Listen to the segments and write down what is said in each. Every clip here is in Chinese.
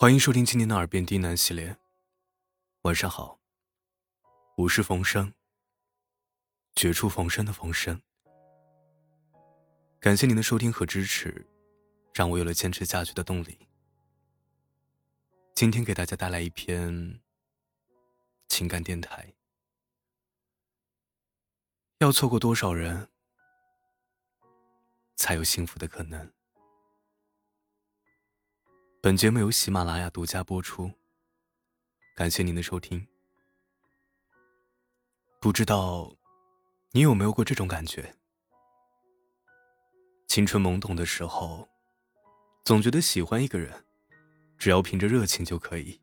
欢迎收听今天的耳边低喃系列。晚上好，我是冯生，绝处逢生的冯生。感谢您的收听和支持，让我有了坚持下去的动力。今天给大家带来一篇情感电台。要错过多少人，才有幸福的可能？本节目由喜马拉雅独家播出，感谢您的收听。不知道你有没有过这种感觉？青春懵懂的时候，总觉得喜欢一个人，只要凭着热情就可以，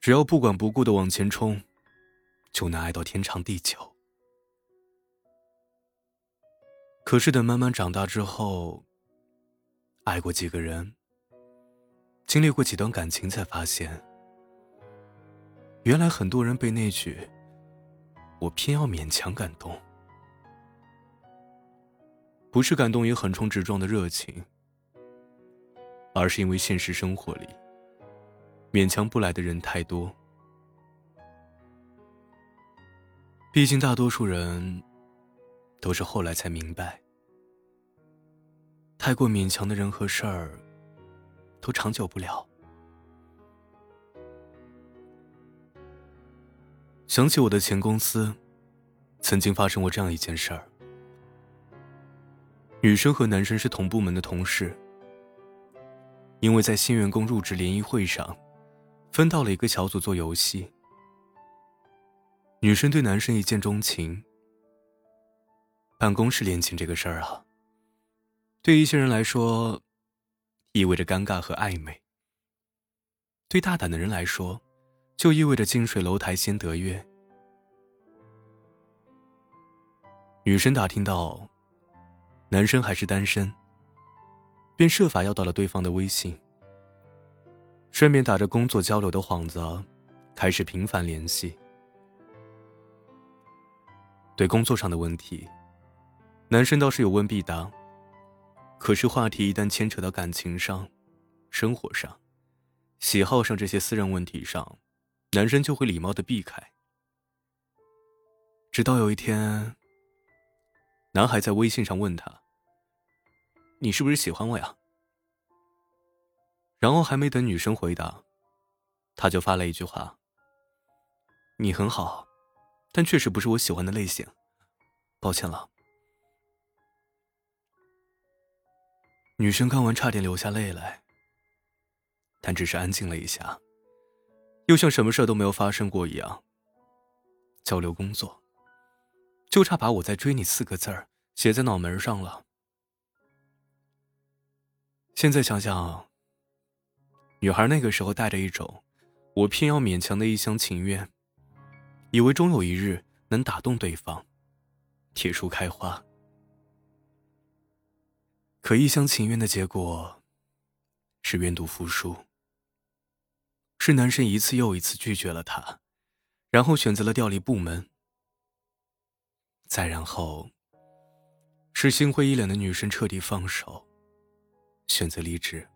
只要不管不顾的往前冲，就能爱到天长地久。可是等慢慢长大之后，爱过几个人，经历过几段感情，才发现，原来很多人被那句“我偏要勉强”感动，不是感动于横冲直撞的热情，而是因为现实生活里，勉强不来的人太多。毕竟大多数人。都是后来才明白，太过勉强的人和事儿，都长久不了。想起我的前公司，曾经发生过这样一件事儿：女生和男生是同部门的同事，因为在新员工入职联谊会上，分到了一个小组做游戏。女生对男生一见钟情。办公室恋情这个事儿啊，对一些人来说，意味着尴尬和暧昧；对大胆的人来说，就意味着近水楼台先得月。女生打听到男生还是单身，便设法要到了对方的微信，顺便打着工作交流的幌子，开始频繁联系。对工作上的问题。男生倒是有问必答，可是话题一旦牵扯到感情上、生活上、喜好上这些私人问题上，男生就会礼貌的避开。直到有一天，男孩在微信上问他：“你是不是喜欢我呀？”然后还没等女生回答，他就发了一句话：“你很好，但确实不是我喜欢的类型，抱歉了。”女生看完差点流下泪来，但只是安静了一下，又像什么事都没有发生过一样。交流工作，就差把我在追你四个字儿写在脑门上了。现在想想，女孩那个时候带着一种我偏要勉强的一厢情愿，以为终有一日能打动对方，铁树开花。可一厢情愿的结果，是愿赌服输。是男生一次又一次拒绝了她，然后选择了调离部门。再然后，是心灰意冷的女生彻底放手，选择离职。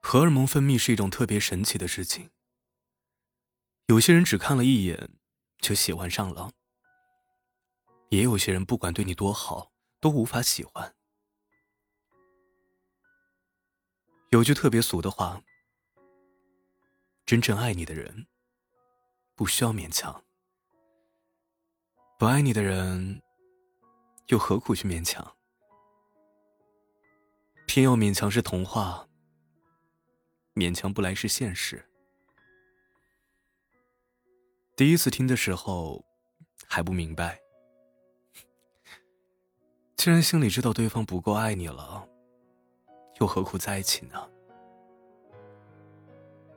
荷尔蒙分泌是一种特别神奇的事情。有些人只看了一眼，就喜欢上了。也有些人不管对你多好，都无法喜欢。有句特别俗的话：“真正爱你的人，不需要勉强；不爱你的人，又何苦去勉强？偏要勉强是童话，勉强不来是现实。”第一次听的时候，还不明白。既然心里知道对方不够爱你了，又何苦在一起呢？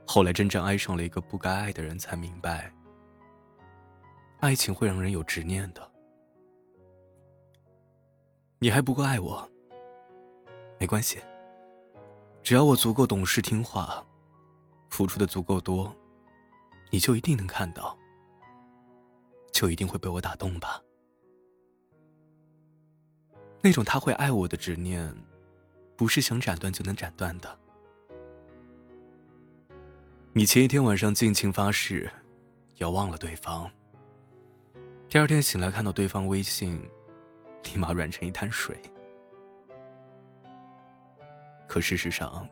后来真正爱上了一个不该爱的人，才明白，爱情会让人有执念的。你还不够爱我，没关系，只要我足够懂事听话，付出的足够多，你就一定能看到，就一定会被我打动吧。那种他会爱我的执念，不是想斩断就能斩断的。你前一天晚上尽情发誓要忘了对方，第二天醒来看到对方微信，立马软成一滩水。可事实上，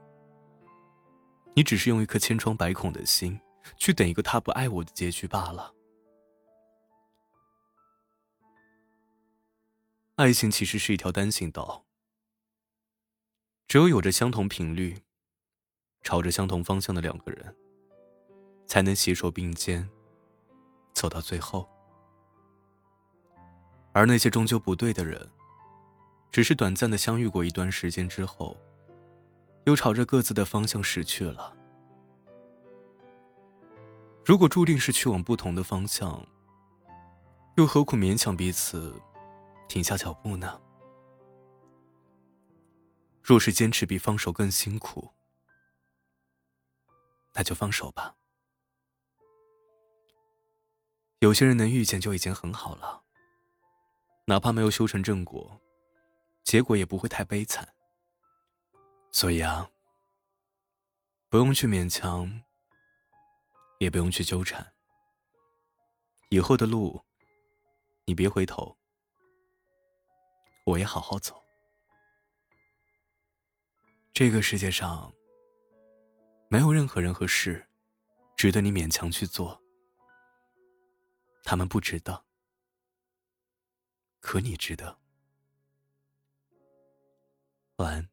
你只是用一颗千疮百孔的心，去等一个他不爱我的结局罢了。爱情其实是一条单行道，只有有着相同频率、朝着相同方向的两个人，才能携手并肩走到最后。而那些终究不对的人，只是短暂的相遇过一段时间之后，又朝着各自的方向驶去了。如果注定是去往不同的方向，又何苦勉强彼此？停下脚步呢？若是坚持比放手更辛苦，那就放手吧。有些人能遇见就已经很好了，哪怕没有修成正果，结果也不会太悲惨。所以啊，不用去勉强，也不用去纠缠。以后的路，你别回头。我也好好走。这个世界上，没有任何人和事，值得你勉强去做。他们不值得，可你值得。晚安。